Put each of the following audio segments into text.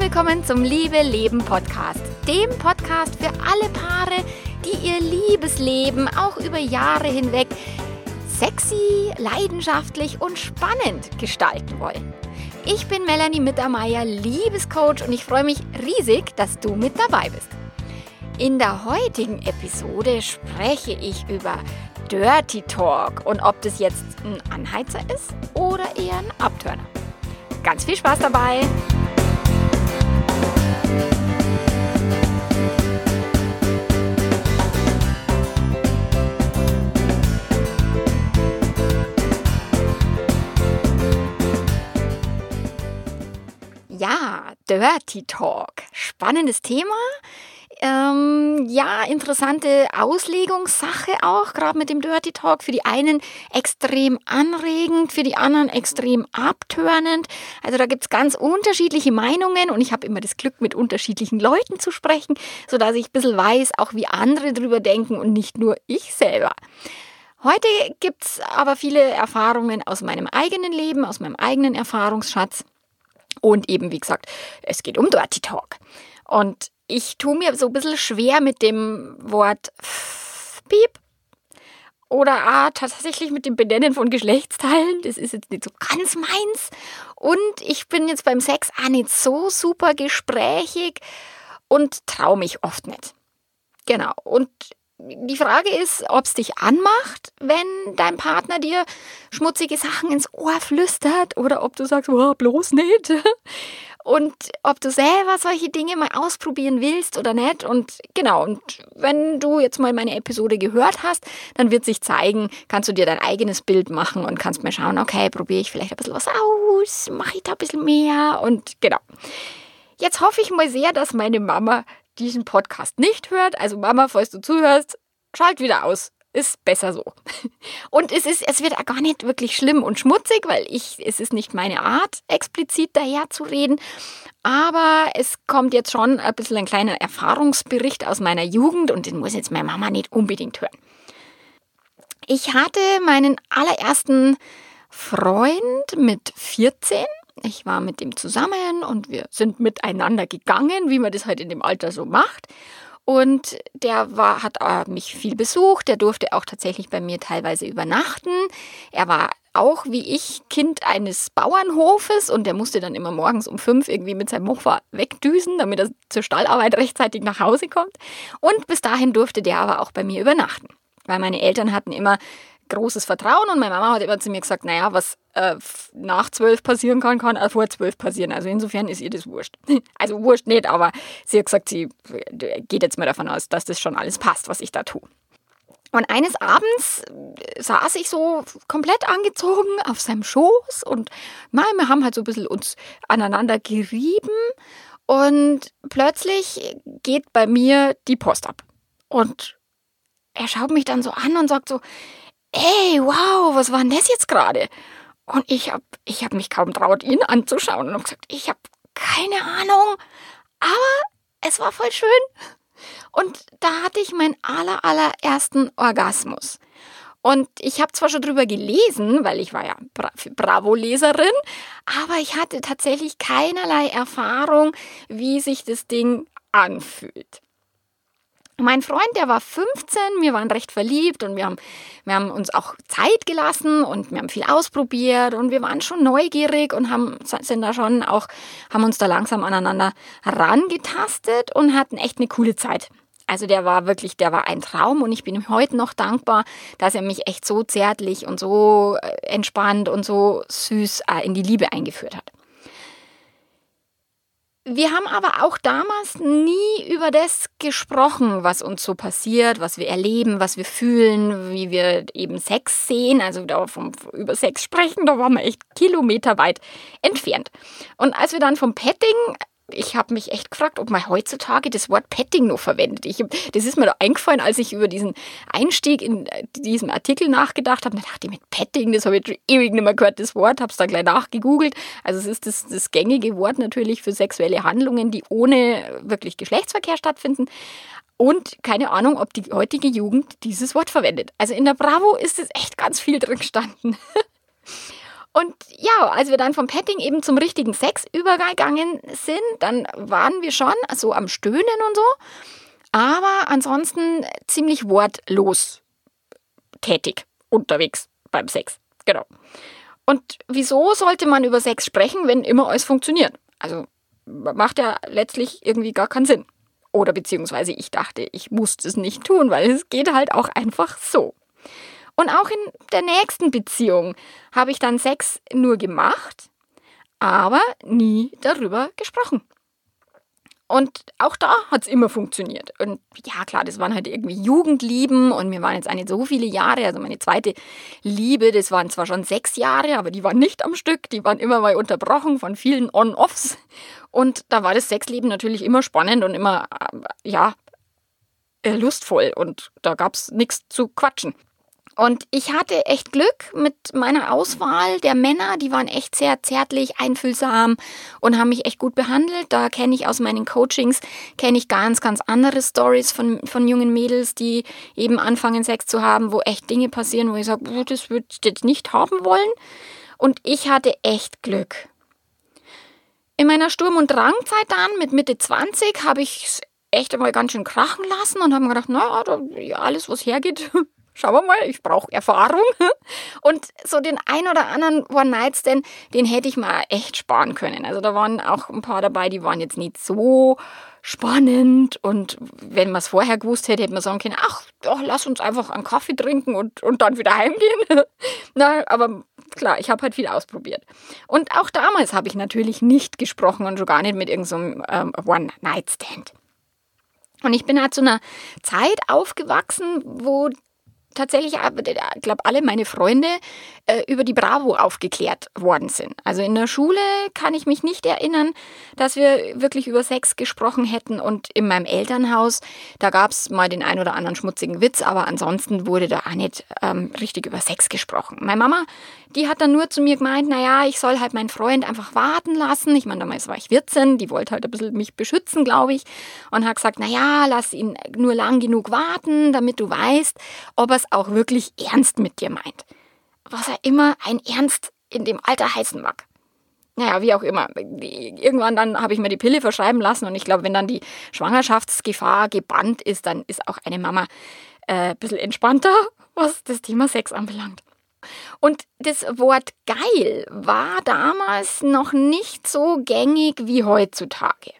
willkommen zum Liebe Leben Podcast, dem Podcast für alle Paare, die ihr Liebesleben auch über Jahre hinweg sexy, leidenschaftlich und spannend gestalten wollen. Ich bin Melanie Mittermeier, Liebescoach und ich freue mich riesig, dass du mit dabei bist. In der heutigen Episode spreche ich über Dirty Talk und ob das jetzt ein Anheizer ist oder eher ein Abtörner. Ganz viel Spaß dabei! Ja, Dirty Talk. Spannendes Thema. Ähm, ja, interessante Auslegungssache auch, gerade mit dem Dirty Talk. Für die einen extrem anregend, für die anderen extrem abtörnend. Also da gibt es ganz unterschiedliche Meinungen und ich habe immer das Glück, mit unterschiedlichen Leuten zu sprechen, sodass ich ein bisschen weiß, auch wie andere drüber denken und nicht nur ich selber. Heute gibt es aber viele Erfahrungen aus meinem eigenen Leben, aus meinem eigenen Erfahrungsschatz. Und eben, wie gesagt, es geht um Dirty Talk. Und ich tue mir so ein bisschen schwer mit dem Wort Piep oder ah, tatsächlich mit dem Benennen von Geschlechtsteilen. Das ist jetzt nicht so ganz meins. Und ich bin jetzt beim Sex auch nicht so super gesprächig und traue mich oft nicht. Genau. Und die Frage ist, ob es dich anmacht, wenn dein Partner dir schmutzige Sachen ins Ohr flüstert oder ob du sagst, oh, bloß nicht. Und ob du selber solche Dinge mal ausprobieren willst oder nicht. Und genau, und wenn du jetzt mal meine Episode gehört hast, dann wird sich zeigen, kannst du dir dein eigenes Bild machen und kannst mal schauen, okay, probiere ich vielleicht ein bisschen was aus, mache ich da ein bisschen mehr und genau. Jetzt hoffe ich mal sehr, dass meine Mama diesen Podcast nicht hört. Also Mama, falls du zuhörst, schalt wieder aus. Ist besser so. Und es ist, es wird gar nicht wirklich schlimm und schmutzig, weil ich, es ist nicht meine Art, explizit daher zu reden. Aber es kommt jetzt schon ein bisschen ein kleiner Erfahrungsbericht aus meiner Jugend und den muss jetzt meine Mama nicht unbedingt hören. Ich hatte meinen allerersten Freund mit 14 ich war mit ihm zusammen und wir sind miteinander gegangen, wie man das halt in dem Alter so macht. Und der war, hat äh, mich viel besucht, der durfte auch tatsächlich bei mir teilweise übernachten. Er war auch wie ich Kind eines Bauernhofes und der musste dann immer morgens um fünf irgendwie mit seinem Mofa wegdüsen, damit er zur Stallarbeit rechtzeitig nach Hause kommt. Und bis dahin durfte der aber auch bei mir übernachten. Weil meine Eltern hatten immer großes Vertrauen und meine Mama hat immer zu mir gesagt, naja, was äh, nach zwölf passieren kann, kann auch vor zwölf passieren. Also insofern ist ihr das wurscht. Also wurscht nicht, aber sie hat gesagt, sie äh, geht jetzt mal davon aus, dass das schon alles passt, was ich da tue. Und eines Abends äh, saß ich so komplett angezogen auf seinem Schoß und nein, wir haben halt so ein bisschen uns aneinander gerieben und plötzlich geht bei mir die Post ab. Und er schaut mich dann so an und sagt so, ey, wow, was war denn das jetzt gerade? Und ich habe ich hab mich kaum traut, ihn anzuschauen und habe gesagt, ich habe keine Ahnung, aber es war voll schön. Und da hatte ich meinen aller, allerersten Orgasmus. Und ich habe zwar schon drüber gelesen, weil ich war ja Bra Bravo-Leserin, aber ich hatte tatsächlich keinerlei Erfahrung, wie sich das Ding anfühlt. Mein Freund, der war 15, wir waren recht verliebt und wir haben, wir haben uns auch Zeit gelassen und wir haben viel ausprobiert und wir waren schon neugierig und haben, sind da schon auch, haben uns da langsam aneinander herangetastet und hatten echt eine coole Zeit. Also der war wirklich, der war ein Traum und ich bin ihm heute noch dankbar, dass er mich echt so zärtlich und so äh, entspannt und so süß äh, in die Liebe eingeführt hat. Wir haben aber auch damals nie über das gesprochen, was uns so passiert, was wir erleben, was wir fühlen, wie wir eben Sex sehen. Also da vom, über Sex sprechen, da waren wir echt kilometerweit entfernt. Und als wir dann vom Petting ich habe mich echt gefragt, ob man heutzutage das Wort Petting noch verwendet. Ich, das ist mir da eingefallen, als ich über diesen Einstieg in äh, diesem Artikel nachgedacht habe. Da dachte ich, mit Petting, das habe ich ewig nicht mehr gehört, das Wort, habe es dann gleich nachgegoogelt. Also es ist das, das gängige Wort natürlich für sexuelle Handlungen, die ohne wirklich Geschlechtsverkehr stattfinden. Und keine Ahnung, ob die heutige Jugend dieses Wort verwendet. Also in der Bravo ist es echt ganz viel drin gestanden. Und ja, als wir dann vom Petting eben zum richtigen Sex übergegangen sind, dann waren wir schon so am Stöhnen und so, aber ansonsten ziemlich wortlos tätig unterwegs beim Sex. Genau. Und wieso sollte man über Sex sprechen, wenn immer alles funktioniert? Also macht ja letztlich irgendwie gar keinen Sinn. Oder beziehungsweise ich dachte, ich musste es nicht tun, weil es geht halt auch einfach so. Und auch in der nächsten Beziehung habe ich dann Sex nur gemacht, aber nie darüber gesprochen. Und auch da hat es immer funktioniert. Und ja, klar, das waren halt irgendwie Jugendlieben und mir waren jetzt nicht so viele Jahre. Also meine zweite Liebe, das waren zwar schon sechs Jahre, aber die waren nicht am Stück. Die waren immer mal unterbrochen von vielen On-Offs. Und da war das Sexleben natürlich immer spannend und immer, äh, ja, äh, lustvoll. Und da gab es nichts zu quatschen. Und ich hatte echt Glück mit meiner Auswahl der Männer. Die waren echt sehr zärtlich, einfühlsam und haben mich echt gut behandelt. Da kenne ich aus meinen Coachings, kenne ich ganz, ganz andere Stories von, von jungen Mädels, die eben anfangen, Sex zu haben, wo echt Dinge passieren, wo ich sage, das würde ich jetzt nicht haben wollen. Und ich hatte echt Glück. In meiner Sturm- und Drangzeit dann, mit Mitte 20, habe ich es echt einmal ganz schön krachen lassen und habe mir gedacht, naja, alles, was hergeht, schauen wir mal, ich brauche Erfahrung. Und so den ein oder anderen One-Night-Stand, den hätte ich mal echt sparen können. Also da waren auch ein paar dabei, die waren jetzt nicht so spannend. Und wenn man es vorher gewusst hätte, hätte man sagen können, ach, doch, lass uns einfach einen Kaffee trinken und, und dann wieder heimgehen. Na, aber klar, ich habe halt viel ausprobiert. Und auch damals habe ich natürlich nicht gesprochen und schon gar nicht mit irgendeinem so ähm, One-Night-Stand. Und ich bin halt zu einer Zeit aufgewachsen, wo tatsächlich, ich glaube, alle meine Freunde äh, über die Bravo aufgeklärt worden sind. Also in der Schule kann ich mich nicht erinnern, dass wir wirklich über Sex gesprochen hätten. Und in meinem Elternhaus, da gab es mal den ein oder anderen schmutzigen Witz, aber ansonsten wurde da auch nicht ähm, richtig über Sex gesprochen. Meine Mama, die hat dann nur zu mir gemeint, naja, ich soll halt meinen Freund einfach warten lassen. Ich meine, damals war ich 14, die wollte halt ein bisschen mich beschützen, glaube ich. Und hat gesagt, naja, lass ihn nur lang genug warten, damit du weißt, ob er es auch wirklich ernst mit dir meint. Was er immer ein Ernst in dem Alter heißen mag. Naja, wie auch immer. Irgendwann dann habe ich mir die Pille verschreiben lassen und ich glaube, wenn dann die Schwangerschaftsgefahr gebannt ist, dann ist auch eine Mama äh, ein bisschen entspannter, was das Thema Sex anbelangt. Und das Wort geil war damals noch nicht so gängig wie heutzutage.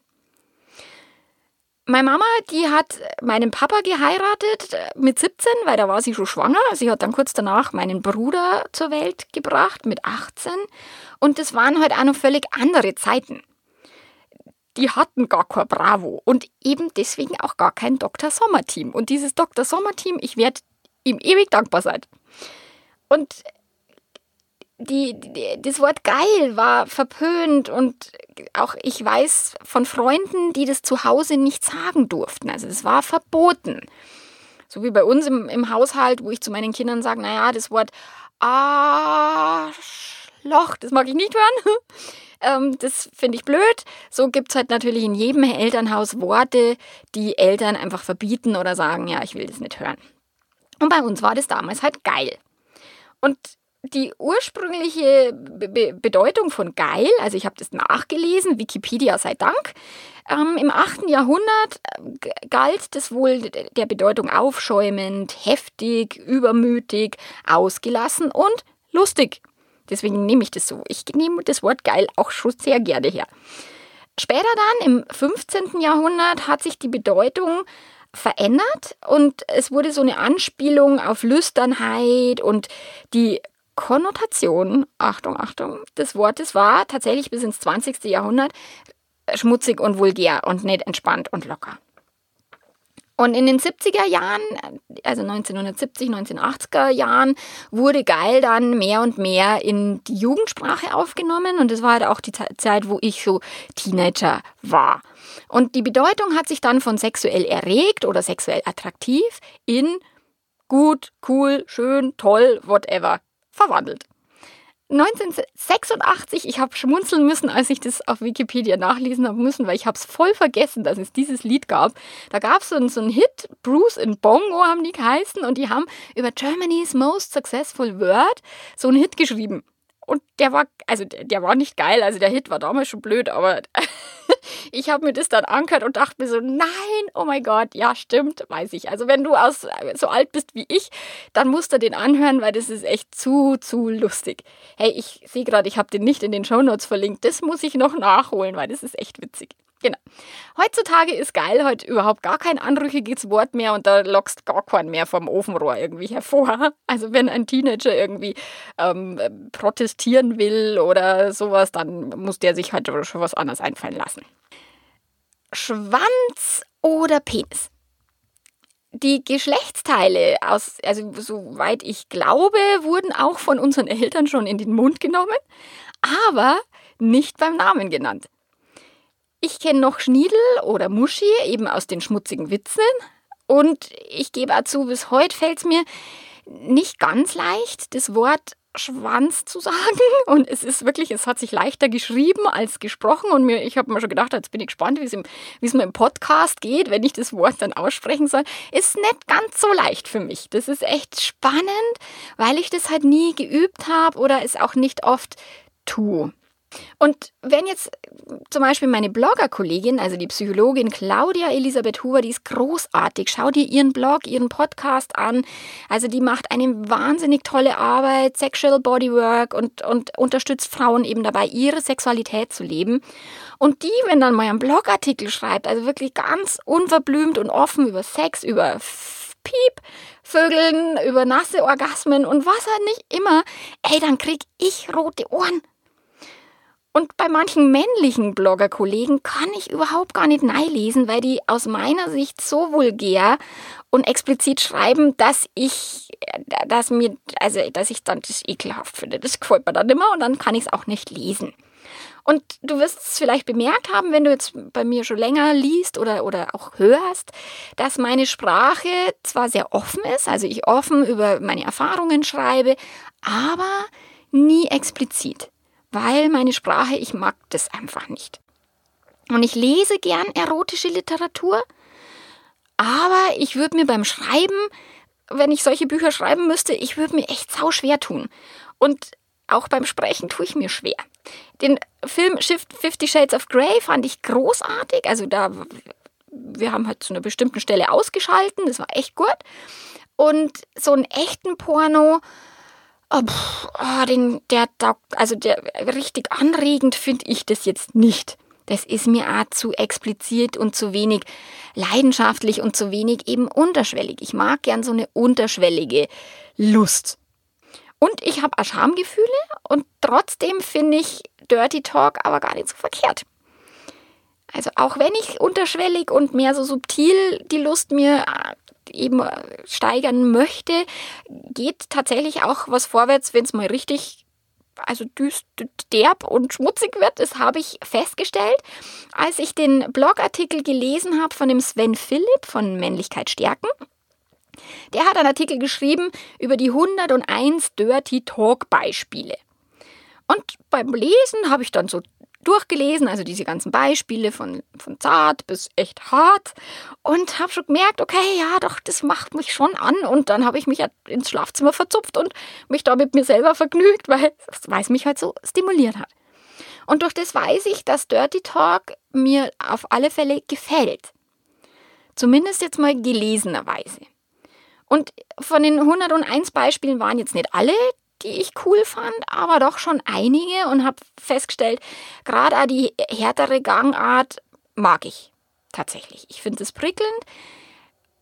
Meine Mama, die hat meinen Papa geheiratet äh, mit 17, weil da war sie schon schwanger. Sie hat dann kurz danach meinen Bruder zur Welt gebracht mit 18. Und das waren halt auch noch völlig andere Zeiten. Die hatten gar kein Bravo und eben deswegen auch gar kein Dr. Sommer-Team. Und dieses Dr. Sommer-Team, ich werde ihm ewig dankbar sein. Und die, die, das Wort geil war verpönt und auch ich weiß von Freunden, die das zu Hause nicht sagen durften. Also es war verboten. So wie bei uns im, im Haushalt, wo ich zu meinen Kindern sage, naja, das Wort Arschloch, das mag ich nicht hören. ähm, das finde ich blöd. So gibt es halt natürlich in jedem Elternhaus Worte, die Eltern einfach verbieten oder sagen, ja, ich will das nicht hören. Und bei uns war das damals halt geil. Und die ursprüngliche Be Bedeutung von geil, also ich habe das nachgelesen, Wikipedia sei Dank, ähm, im 8. Jahrhundert äh, galt das wohl der Bedeutung aufschäumend, heftig, übermütig, ausgelassen und lustig. Deswegen nehme ich das so. Ich nehme das Wort geil auch schon sehr gerne her. Später dann, im 15. Jahrhundert, hat sich die Bedeutung verändert und es wurde so eine Anspielung auf Lüsternheit und die Konnotation, Achtung, Achtung, des Wortes war tatsächlich bis ins 20. Jahrhundert schmutzig und vulgär und nicht entspannt und locker. Und in den 70er Jahren, also 1970, 1980er Jahren, wurde geil dann mehr und mehr in die Jugendsprache aufgenommen. Und das war halt auch die Zeit, wo ich so Teenager war. Und die Bedeutung hat sich dann von sexuell erregt oder sexuell attraktiv in gut, cool, schön, toll, whatever verwandelt. 1986, ich habe schmunzeln müssen, als ich das auf Wikipedia nachlesen habe müssen, weil ich habe es voll vergessen, dass es dieses Lied gab. Da gab es so, so einen Hit, Bruce in Bongo haben die geheißen und die haben über Germany's Most Successful Word so einen Hit geschrieben. Und der war, also der war nicht geil, also der Hit war damals schon blöd, aber ich habe mir das dann angehört und dachte mir so, nein, oh mein Gott, ja, stimmt, weiß ich. Also wenn du aus, so alt bist wie ich, dann musst du den anhören, weil das ist echt zu, zu lustig. Hey, ich sehe gerade, ich habe den nicht in den Shownotes verlinkt. Das muss ich noch nachholen, weil das ist echt witzig. Genau. Heutzutage ist geil, heute überhaupt gar kein anrüchiges Wort mehr und da lockst gar keinen mehr vom Ofenrohr irgendwie hervor. Also wenn ein Teenager irgendwie ähm, protestieren will oder sowas, dann muss der sich halt schon was anderes einfallen lassen. Schwanz oder Penis? Die Geschlechtsteile, aus, also soweit ich glaube, wurden auch von unseren Eltern schon in den Mund genommen, aber nicht beim Namen genannt. Ich kenne noch Schniedel oder Muschi, eben aus den schmutzigen Witzen. Und ich gebe auch zu, bis heute fällt es mir nicht ganz leicht, das Wort Schwanz zu sagen. Und es ist wirklich, es hat sich leichter geschrieben als gesprochen. Und mir, ich habe mir schon gedacht, jetzt bin ich gespannt, wie es, wie es mir im Podcast geht, wenn ich das Wort dann aussprechen soll. Ist nicht ganz so leicht für mich. Das ist echt spannend, weil ich das halt nie geübt habe oder es auch nicht oft tue. Und wenn jetzt zum Beispiel meine Blogger-Kollegin, also die Psychologin Claudia Elisabeth Huber, die ist großartig. Schau dir ihren Blog, ihren Podcast an. Also die macht eine wahnsinnig tolle Arbeit, Sexual Bodywork und, und unterstützt Frauen eben dabei, ihre Sexualität zu leben. Und die, wenn dann mal einen Blogartikel schreibt, also wirklich ganz unverblümt und offen über Sex, über Piep, Vögeln, über nasse Orgasmen und was halt nicht immer, ey, dann krieg ich rote Ohren. Und bei manchen männlichen Bloggerkollegen kann ich überhaupt gar nicht lesen, weil die aus meiner Sicht so vulgär und explizit schreiben, dass ich, dass mir, also, dass ich dann das ekelhaft finde. Das gefällt mir dann immer und dann kann ich es auch nicht lesen. Und du wirst es vielleicht bemerkt haben, wenn du jetzt bei mir schon länger liest oder, oder auch hörst, dass meine Sprache zwar sehr offen ist, also ich offen über meine Erfahrungen schreibe, aber nie explizit weil meine Sprache, ich mag das einfach nicht. Und ich lese gern erotische Literatur, aber ich würde mir beim Schreiben, wenn ich solche Bücher schreiben müsste, ich würde mir echt sau schwer tun. Und auch beim Sprechen tue ich mir schwer. Den Film Fifty Shades of Grey fand ich großartig. Also da, wir haben halt zu einer bestimmten Stelle ausgeschalten, das war echt gut. Und so einen echten Porno, Oh, oh, den, der, also der richtig anregend finde ich das jetzt nicht. Das ist mir auch zu explizit und zu wenig leidenschaftlich und zu wenig eben unterschwellig. Ich mag gern so eine unterschwellige Lust. Und ich habe auch Schamgefühle und trotzdem finde ich Dirty Talk aber gar nicht so verkehrt. Also auch wenn ich unterschwellig und mehr so subtil die Lust mir eben steigern möchte, geht tatsächlich auch was vorwärts, wenn es mal richtig also düst, derb und schmutzig wird. Das habe ich festgestellt, als ich den Blogartikel gelesen habe von dem Sven Philipp von Männlichkeit stärken. Der hat einen Artikel geschrieben über die 101 Dirty Talk Beispiele. Und beim Lesen habe ich dann so durchgelesen, also diese ganzen Beispiele von, von zart bis echt hart und habe schon gemerkt, okay, ja, doch, das macht mich schon an und dann habe ich mich ins Schlafzimmer verzupft und mich da mit mir selber vergnügt, weil es mich halt so stimuliert hat. Und durch das weiß ich, dass Dirty Talk mir auf alle Fälle gefällt. Zumindest jetzt mal gelesenerweise. Und von den 101 Beispielen waren jetzt nicht alle die ich cool fand, aber doch schon einige und habe festgestellt, gerade die härtere Gangart mag ich tatsächlich. Ich finde es prickelnd.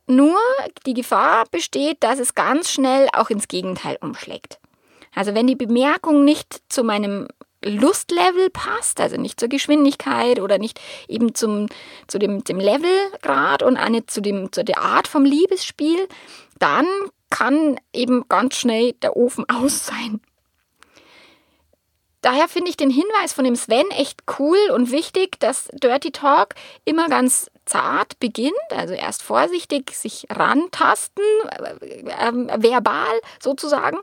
Nur die Gefahr besteht, dass es ganz schnell auch ins Gegenteil umschlägt. Also wenn die Bemerkung nicht zu meinem Lustlevel passt, also nicht zur Geschwindigkeit oder nicht eben zum, zu dem, dem Levelgrad und nicht zu, dem, zu der Art vom Liebesspiel, dann kann eben ganz schnell der Ofen aus sein. Daher finde ich den Hinweis von dem Sven echt cool und wichtig, dass Dirty Talk immer ganz zart beginnt, also erst vorsichtig sich rantasten, äh, äh, verbal sozusagen,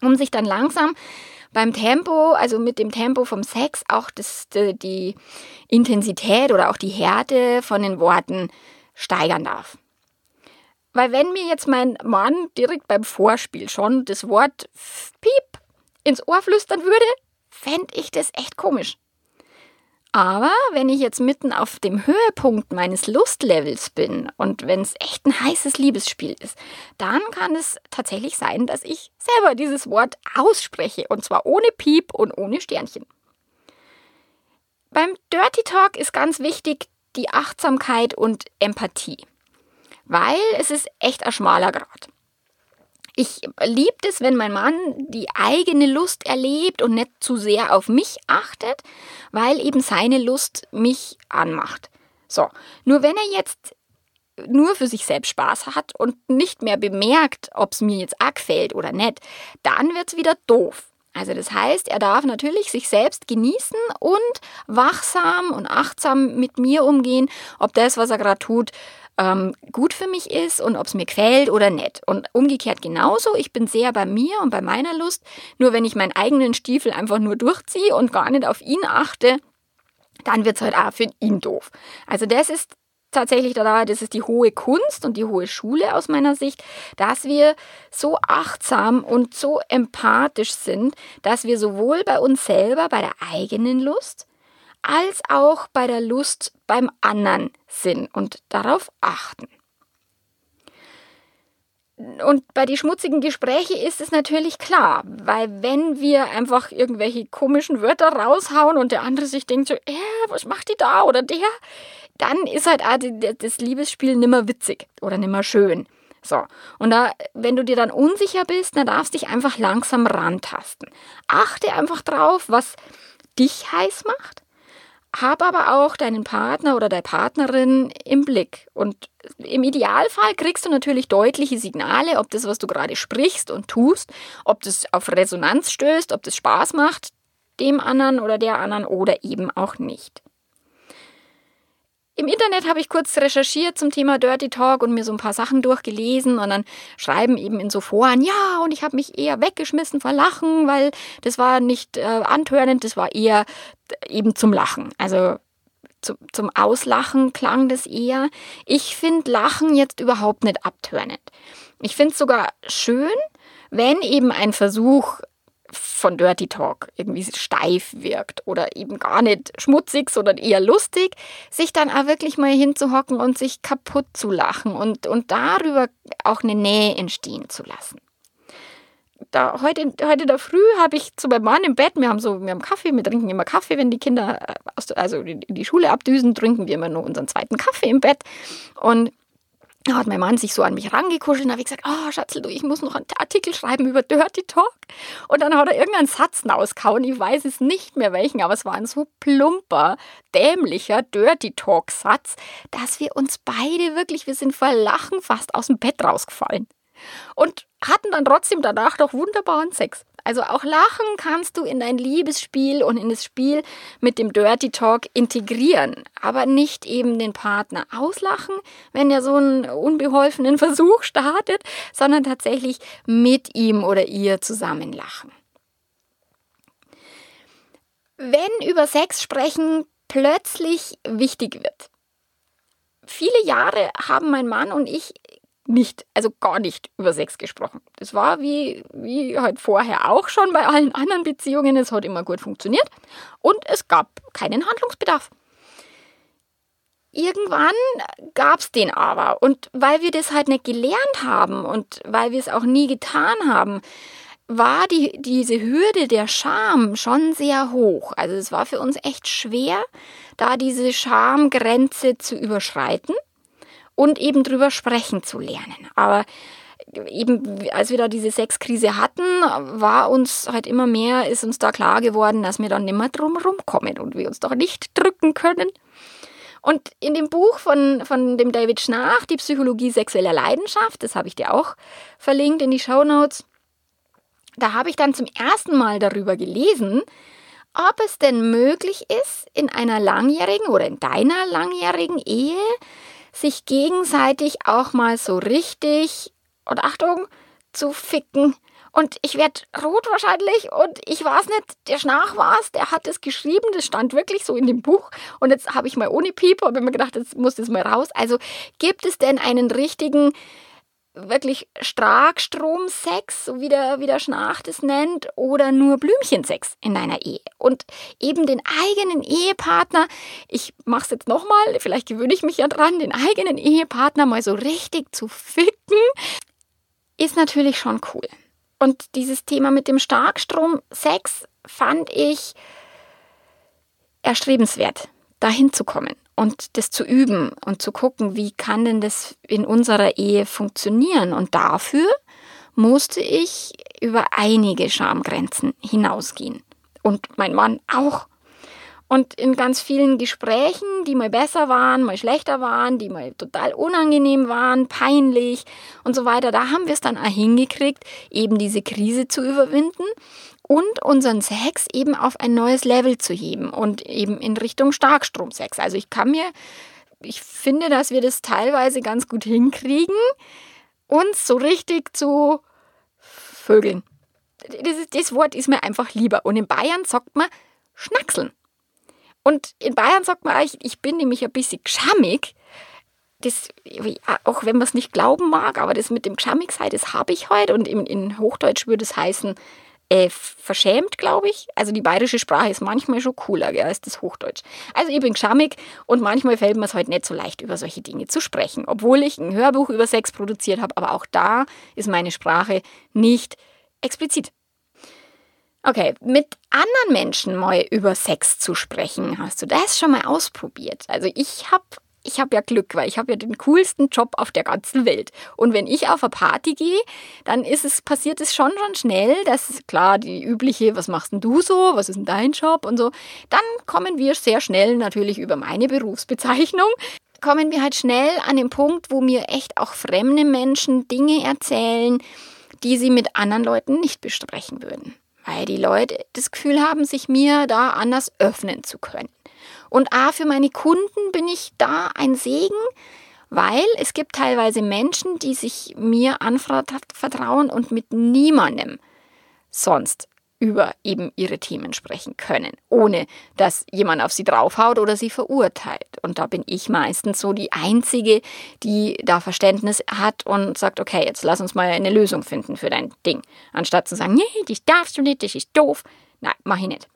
um sich dann langsam beim Tempo, also mit dem Tempo vom Sex, auch das, die, die Intensität oder auch die Härte von den Worten steigern darf. Weil wenn mir jetzt mein Mann direkt beim Vorspiel schon das Wort Piep ins Ohr flüstern würde, fände ich das echt komisch. Aber wenn ich jetzt mitten auf dem Höhepunkt meines Lustlevels bin und wenn es echt ein heißes Liebesspiel ist, dann kann es tatsächlich sein, dass ich selber dieses Wort ausspreche und zwar ohne Piep und ohne Sternchen. Beim Dirty Talk ist ganz wichtig die Achtsamkeit und Empathie, weil es ist echt ein schmaler Grad. Ich liebe es, wenn mein Mann die eigene Lust erlebt und nicht zu sehr auf mich achtet, weil eben seine Lust mich anmacht. So, nur wenn er jetzt nur für sich selbst Spaß hat und nicht mehr bemerkt, ob es mir jetzt auch gefällt oder nicht, dann wird es wieder doof. Also das heißt, er darf natürlich sich selbst genießen und wachsam und achtsam mit mir umgehen, ob das, was er gerade tut, ähm, gut für mich ist und ob es mir gefällt oder nicht. Und umgekehrt genauso. Ich bin sehr bei mir und bei meiner Lust. Nur wenn ich meinen eigenen Stiefel einfach nur durchziehe und gar nicht auf ihn achte, dann wird es halt auch für ihn doof. Also das ist tatsächlich da, das ist die hohe Kunst und die hohe Schule aus meiner Sicht, dass wir so achtsam und so empathisch sind, dass wir sowohl bei uns selber, bei der eigenen Lust, als auch bei der Lust beim anderen sind und darauf achten. Und bei den schmutzigen Gesprächen ist es natürlich klar, weil wenn wir einfach irgendwelche komischen Wörter raushauen und der andere sich denkt so, äh, was macht die da oder der, dann ist halt das Liebesspiel nimmer witzig oder nimmer schön. So, und da, wenn du dir dann unsicher bist, dann darfst du dich einfach langsam rantasten. Achte einfach drauf, was dich heiß macht hab aber auch deinen Partner oder deine Partnerin im Blick. Und im Idealfall kriegst du natürlich deutliche Signale, ob das, was du gerade sprichst und tust, ob das auf Resonanz stößt, ob das Spaß macht, dem anderen oder der anderen oder eben auch nicht. Im Internet habe ich kurz recherchiert zum Thema Dirty Talk und mir so ein paar Sachen durchgelesen und dann schreiben eben in so Foren, ja, und ich habe mich eher weggeschmissen vor Lachen, weil das war nicht äh, antörnend, das war eher eben zum Lachen. Also zu, zum Auslachen klang das eher. Ich finde Lachen jetzt überhaupt nicht abtörnend. Ich finde es sogar schön, wenn eben ein Versuch von Dirty Talk irgendwie steif wirkt oder eben gar nicht schmutzig, sondern eher lustig, sich dann auch wirklich mal hinzuhocken und sich kaputt zu lachen und, und darüber auch eine Nähe entstehen zu lassen. Da, heute, heute der Früh habe ich zu meinem Mann im Bett, wir haben so, wir haben Kaffee, wir trinken immer Kaffee, wenn die Kinder äh, aus, also in die Schule abdüsen, trinken wir immer nur unseren zweiten Kaffee im Bett. Und da hat mein Mann sich so an mich rangekuschelt und habe gesagt, oh Schatzel, du, ich muss noch einen Artikel schreiben über Dirty Talk. Und dann hat er irgendeinen Satz auskauen, ich weiß es nicht mehr welchen, aber es war ein so plumper, dämlicher Dirty Talk Satz, dass wir uns beide wirklich, wir sind vor Lachen fast aus dem Bett rausgefallen. Und hatten dann trotzdem danach noch wunderbaren Sex. Also auch Lachen kannst du in dein Liebesspiel und in das Spiel mit dem Dirty Talk integrieren, aber nicht eben den Partner auslachen, wenn er so einen unbeholfenen Versuch startet, sondern tatsächlich mit ihm oder ihr zusammen lachen. Wenn über Sex sprechen plötzlich wichtig wird. Viele Jahre haben mein Mann und ich nicht, also gar nicht über Sex gesprochen. Das war wie, wie halt vorher auch schon bei allen anderen Beziehungen. Es hat immer gut funktioniert und es gab keinen Handlungsbedarf. Irgendwann gab es den aber. Und weil wir das halt nicht gelernt haben und weil wir es auch nie getan haben, war die, diese Hürde der Scham schon sehr hoch. Also es war für uns echt schwer, da diese Schamgrenze zu überschreiten und eben drüber sprechen zu lernen. Aber eben, als wir da diese Sexkrise hatten, war uns halt immer mehr, ist uns da klar geworden, dass wir dann nicht mehr drum rumkommen und wir uns doch nicht drücken können. Und in dem Buch von, von dem David Schnarch, Die Psychologie sexueller Leidenschaft, das habe ich dir auch verlinkt in die Show Notes, da habe ich dann zum ersten Mal darüber gelesen, ob es denn möglich ist, in einer langjährigen oder in deiner langjährigen Ehe sich gegenseitig auch mal so richtig, und Achtung, zu ficken. Und ich werde rot wahrscheinlich und ich weiß nicht, der Schnach war es, der hat es geschrieben, das stand wirklich so in dem Buch. Und jetzt habe ich mal ohne Piep, habe mir gedacht, jetzt muss das mal raus. Also gibt es denn einen richtigen wirklich Starkstromsex, so wie der, wie der Schnarcht es nennt, oder nur Blümchensex in deiner Ehe. Und eben den eigenen Ehepartner, ich mache es jetzt nochmal, vielleicht gewöhne ich mich ja dran, den eigenen Ehepartner mal so richtig zu ficken, ist natürlich schon cool. Und dieses Thema mit dem Starkstromsex fand ich erstrebenswert, dahin zu kommen und das zu üben und zu gucken, wie kann denn das in unserer Ehe funktionieren. Und dafür musste ich über einige Schamgrenzen hinausgehen. Und mein Mann auch. Und in ganz vielen Gesprächen, die mal besser waren, mal schlechter waren, die mal total unangenehm waren, peinlich und so weiter, da haben wir es dann auch hingekriegt, eben diese Krise zu überwinden und unseren Sex eben auf ein neues Level zu heben und eben in Richtung Starkstromsex. Also ich kann mir, ich finde, dass wir das teilweise ganz gut hinkriegen, uns so richtig zu vögeln. Das, das Wort ist mir einfach lieber. Und in Bayern sagt man schnackseln. Und in Bayern sagt man, ich, ich bin nämlich ein bisschen geschammig. Das, auch wenn man es nicht glauben mag, aber das mit dem Geschammigsein, das habe ich heute. Und in, in Hochdeutsch würde es heißen, äh, verschämt, glaube ich. Also die bayerische Sprache ist manchmal schon cooler gell, als das Hochdeutsch. Also ich bin geschammig und manchmal fällt mir es halt nicht so leicht, über solche Dinge zu sprechen. Obwohl ich ein Hörbuch über Sex produziert habe, aber auch da ist meine Sprache nicht explizit. Okay, mit anderen Menschen mal über Sex zu sprechen, hast du das schon mal ausprobiert? Also ich habe ich habe ja Glück, weil ich habe ja den coolsten Job auf der ganzen Welt. Und wenn ich auf eine Party gehe, dann ist es, passiert es schon schon schnell, dass ist klar, die übliche, was machst denn du so, was ist denn dein Job und so. Dann kommen wir sehr schnell natürlich über meine Berufsbezeichnung, kommen wir halt schnell an den Punkt, wo mir echt auch fremde Menschen Dinge erzählen, die sie mit anderen Leuten nicht besprechen würden. Weil die Leute das Gefühl haben, sich mir da anders öffnen zu können. Und A, für meine Kunden bin ich da ein Segen, weil es gibt teilweise Menschen, die sich mir anvertrauen und mit niemandem sonst über eben ihre Themen sprechen können, ohne dass jemand auf sie draufhaut oder sie verurteilt. Und da bin ich meistens so die Einzige, die da Verständnis hat und sagt, okay, jetzt lass uns mal eine Lösung finden für dein Ding. Anstatt zu sagen, nee, dich darfst du nicht, das ist doof. Nein, mach ich nicht.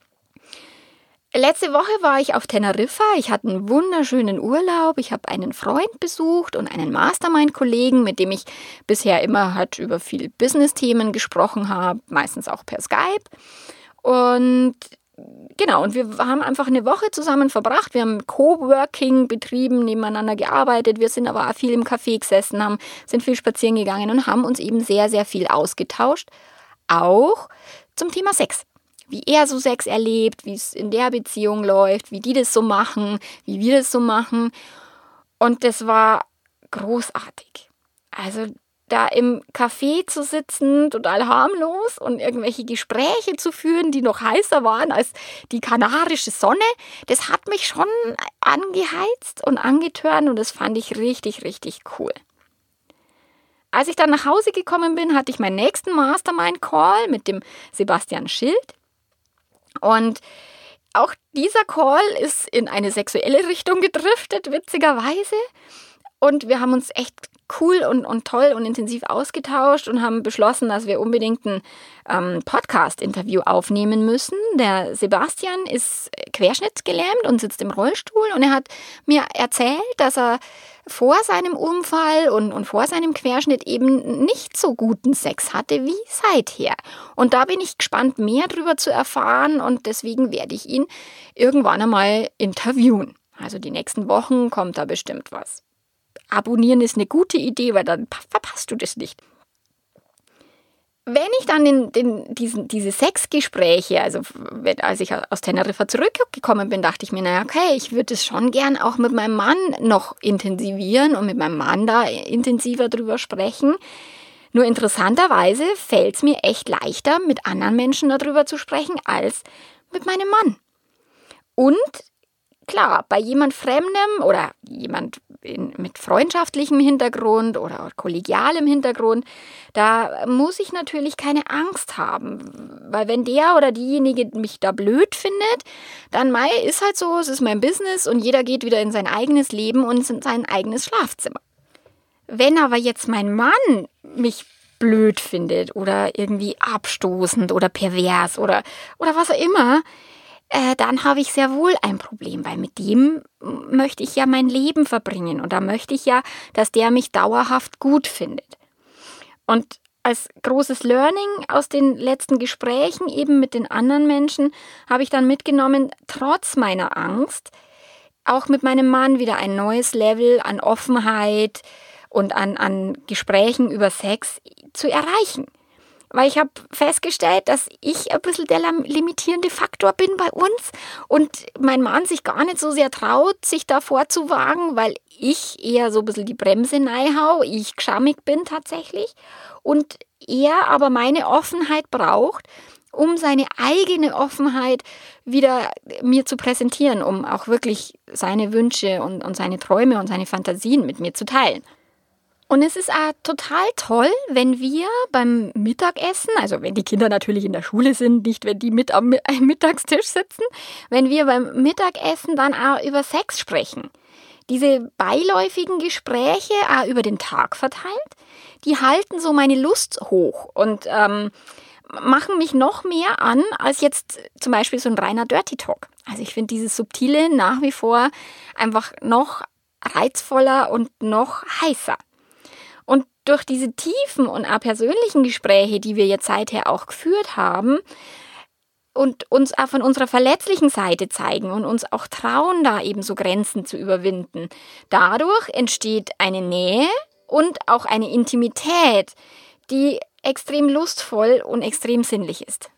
Letzte Woche war ich auf Teneriffa. Ich hatte einen wunderschönen Urlaub. Ich habe einen Freund besucht und einen Mastermind-Kollegen, mit dem ich bisher immer halt über viel Business-Themen gesprochen habe, meistens auch per Skype. Und genau, und wir haben einfach eine Woche zusammen verbracht. Wir haben Coworking betrieben, nebeneinander gearbeitet. Wir sind aber auch viel im Café gesessen, haben, sind viel spazieren gegangen und haben uns eben sehr, sehr viel ausgetauscht. Auch zum Thema Sex wie er so Sex erlebt, wie es in der Beziehung läuft, wie die das so machen, wie wir das so machen. Und das war großartig. Also da im Café zu sitzen, total harmlos und irgendwelche Gespräche zu führen, die noch heißer waren als die kanarische Sonne, das hat mich schon angeheizt und angetörnt und das fand ich richtig, richtig cool. Als ich dann nach Hause gekommen bin, hatte ich meinen nächsten Mastermind-Call mit dem Sebastian Schild. Und auch dieser Call ist in eine sexuelle Richtung gedriftet, witzigerweise. Und wir haben uns echt cool und, und toll und intensiv ausgetauscht und haben beschlossen, dass wir unbedingt ein ähm, Podcast-Interview aufnehmen müssen. Der Sebastian ist querschnittsgelähmt und sitzt im Rollstuhl und er hat mir erzählt, dass er vor seinem Unfall und, und vor seinem Querschnitt eben nicht so guten Sex hatte wie seither. Und da bin ich gespannt, mehr darüber zu erfahren und deswegen werde ich ihn irgendwann einmal interviewen. Also die nächsten Wochen kommt da bestimmt was. Abonnieren ist eine gute Idee, weil dann verpasst du das nicht. Wenn ich dann in, in diesen, diese Sexgespräche, also als ich aus Teneriffa zurückgekommen bin, dachte ich mir, naja, okay, ich würde es schon gern auch mit meinem Mann noch intensivieren und mit meinem Mann da intensiver drüber sprechen. Nur interessanterweise fällt es mir echt leichter, mit anderen Menschen darüber zu sprechen, als mit meinem Mann. Und klar, bei jemand Fremdem oder jemand in, mit freundschaftlichem Hintergrund oder kollegialem Hintergrund, da muss ich natürlich keine Angst haben. Weil wenn der oder diejenige mich da blöd findet, dann Mai ist halt so, es ist mein Business und jeder geht wieder in sein eigenes Leben und in sein eigenes Schlafzimmer. Wenn aber jetzt mein Mann mich blöd findet oder irgendwie abstoßend oder pervers oder, oder was auch immer, äh, dann habe ich sehr wohl ein Problem, weil mit dem möchte ich ja mein Leben verbringen und da möchte ich ja, dass der mich dauerhaft gut findet. Und als großes Learning aus den letzten Gesprächen eben mit den anderen Menschen habe ich dann mitgenommen, trotz meiner Angst, auch mit meinem Mann wieder ein neues Level an Offenheit und an, an Gesprächen über Sex zu erreichen. Weil ich habe festgestellt, dass ich ein bisschen der limitierende Faktor bin bei uns und mein Mann sich gar nicht so sehr traut, sich da vorzuwagen, weil ich eher so ein bisschen die Bremse neihau, ich geschammig bin tatsächlich und er aber meine Offenheit braucht, um seine eigene Offenheit wieder mir zu präsentieren, um auch wirklich seine Wünsche und, und seine Träume und seine Fantasien mit mir zu teilen. Und es ist auch total toll, wenn wir beim Mittagessen, also wenn die Kinder natürlich in der Schule sind, nicht wenn die mit am Mittagstisch sitzen, wenn wir beim Mittagessen dann auch über Sex sprechen. Diese beiläufigen Gespräche auch über den Tag verteilt, die halten so meine Lust hoch und ähm, machen mich noch mehr an als jetzt zum Beispiel so ein reiner Dirty Talk. Also ich finde dieses Subtile nach wie vor einfach noch reizvoller und noch heißer. Durch diese tiefen und auch persönlichen Gespräche, die wir jetzt seither auch geführt haben, und uns auch von unserer verletzlichen Seite zeigen und uns auch trauen, da eben so Grenzen zu überwinden. Dadurch entsteht eine Nähe und auch eine Intimität, die extrem lustvoll und extrem sinnlich ist.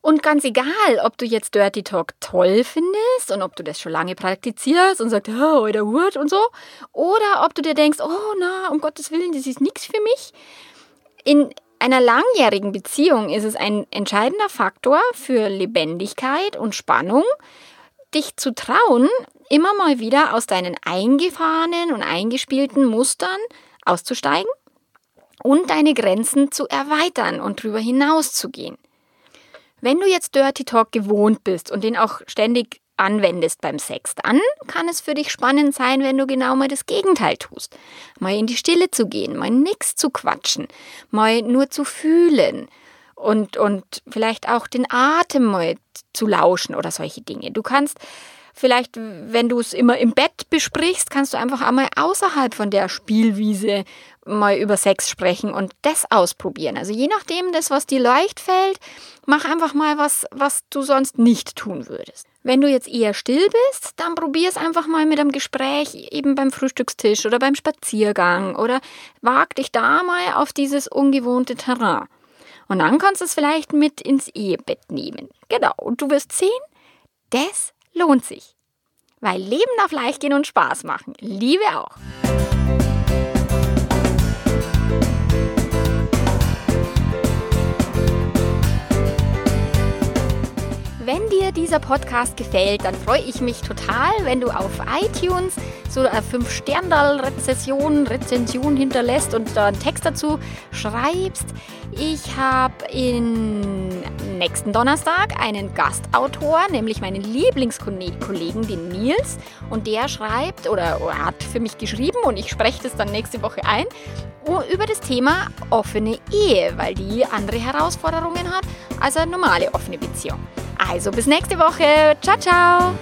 Und ganz egal, ob du jetzt Dirty Talk toll findest und ob du das schon lange praktizierst und sagst, oh, oder Wurt und so, oder ob du dir denkst, oh na, um Gottes Willen, das ist nichts für mich. In einer langjährigen Beziehung ist es ein entscheidender Faktor für Lebendigkeit und Spannung, dich zu trauen, immer mal wieder aus deinen eingefahrenen und eingespielten Mustern auszusteigen und deine Grenzen zu erweitern und darüber hinaus zu gehen. Wenn du jetzt Dirty Talk gewohnt bist und den auch ständig anwendest beim Sex, dann kann es für dich spannend sein, wenn du genau mal das Gegenteil tust. Mal in die Stille zu gehen, mal nichts zu quatschen, mal nur zu fühlen und, und vielleicht auch den Atem mal zu lauschen oder solche Dinge. Du kannst vielleicht, wenn du es immer im Bett besprichst, kannst du einfach einmal außerhalb von der Spielwiese mal über Sex sprechen und das ausprobieren. Also je nachdem, das, was dir leicht fällt, mach einfach mal was, was du sonst nicht tun würdest. Wenn du jetzt eher still bist, dann probier es einfach mal mit einem Gespräch, eben beim Frühstückstisch oder beim Spaziergang oder wag dich da mal auf dieses ungewohnte Terrain. Und dann kannst du es vielleicht mit ins Ehebett nehmen. Genau. Und du wirst sehen, das lohnt sich. Weil Leben darf leicht gehen und Spaß machen. Liebe auch. Wenn dir dieser Podcast gefällt, dann freue ich mich total, wenn du auf iTunes so eine 5 stern rezession Rezension hinterlässt und da einen Text dazu schreibst. Ich habe in nächsten Donnerstag einen Gastautor, nämlich meinen Lieblingskollegen, den Nils. Und der schreibt oder hat für mich geschrieben und ich spreche das dann nächste Woche ein über das Thema offene Ehe, weil die andere Herausforderungen hat als eine normale offene Beziehung. Also bis nächste Woche. Ciao, ciao.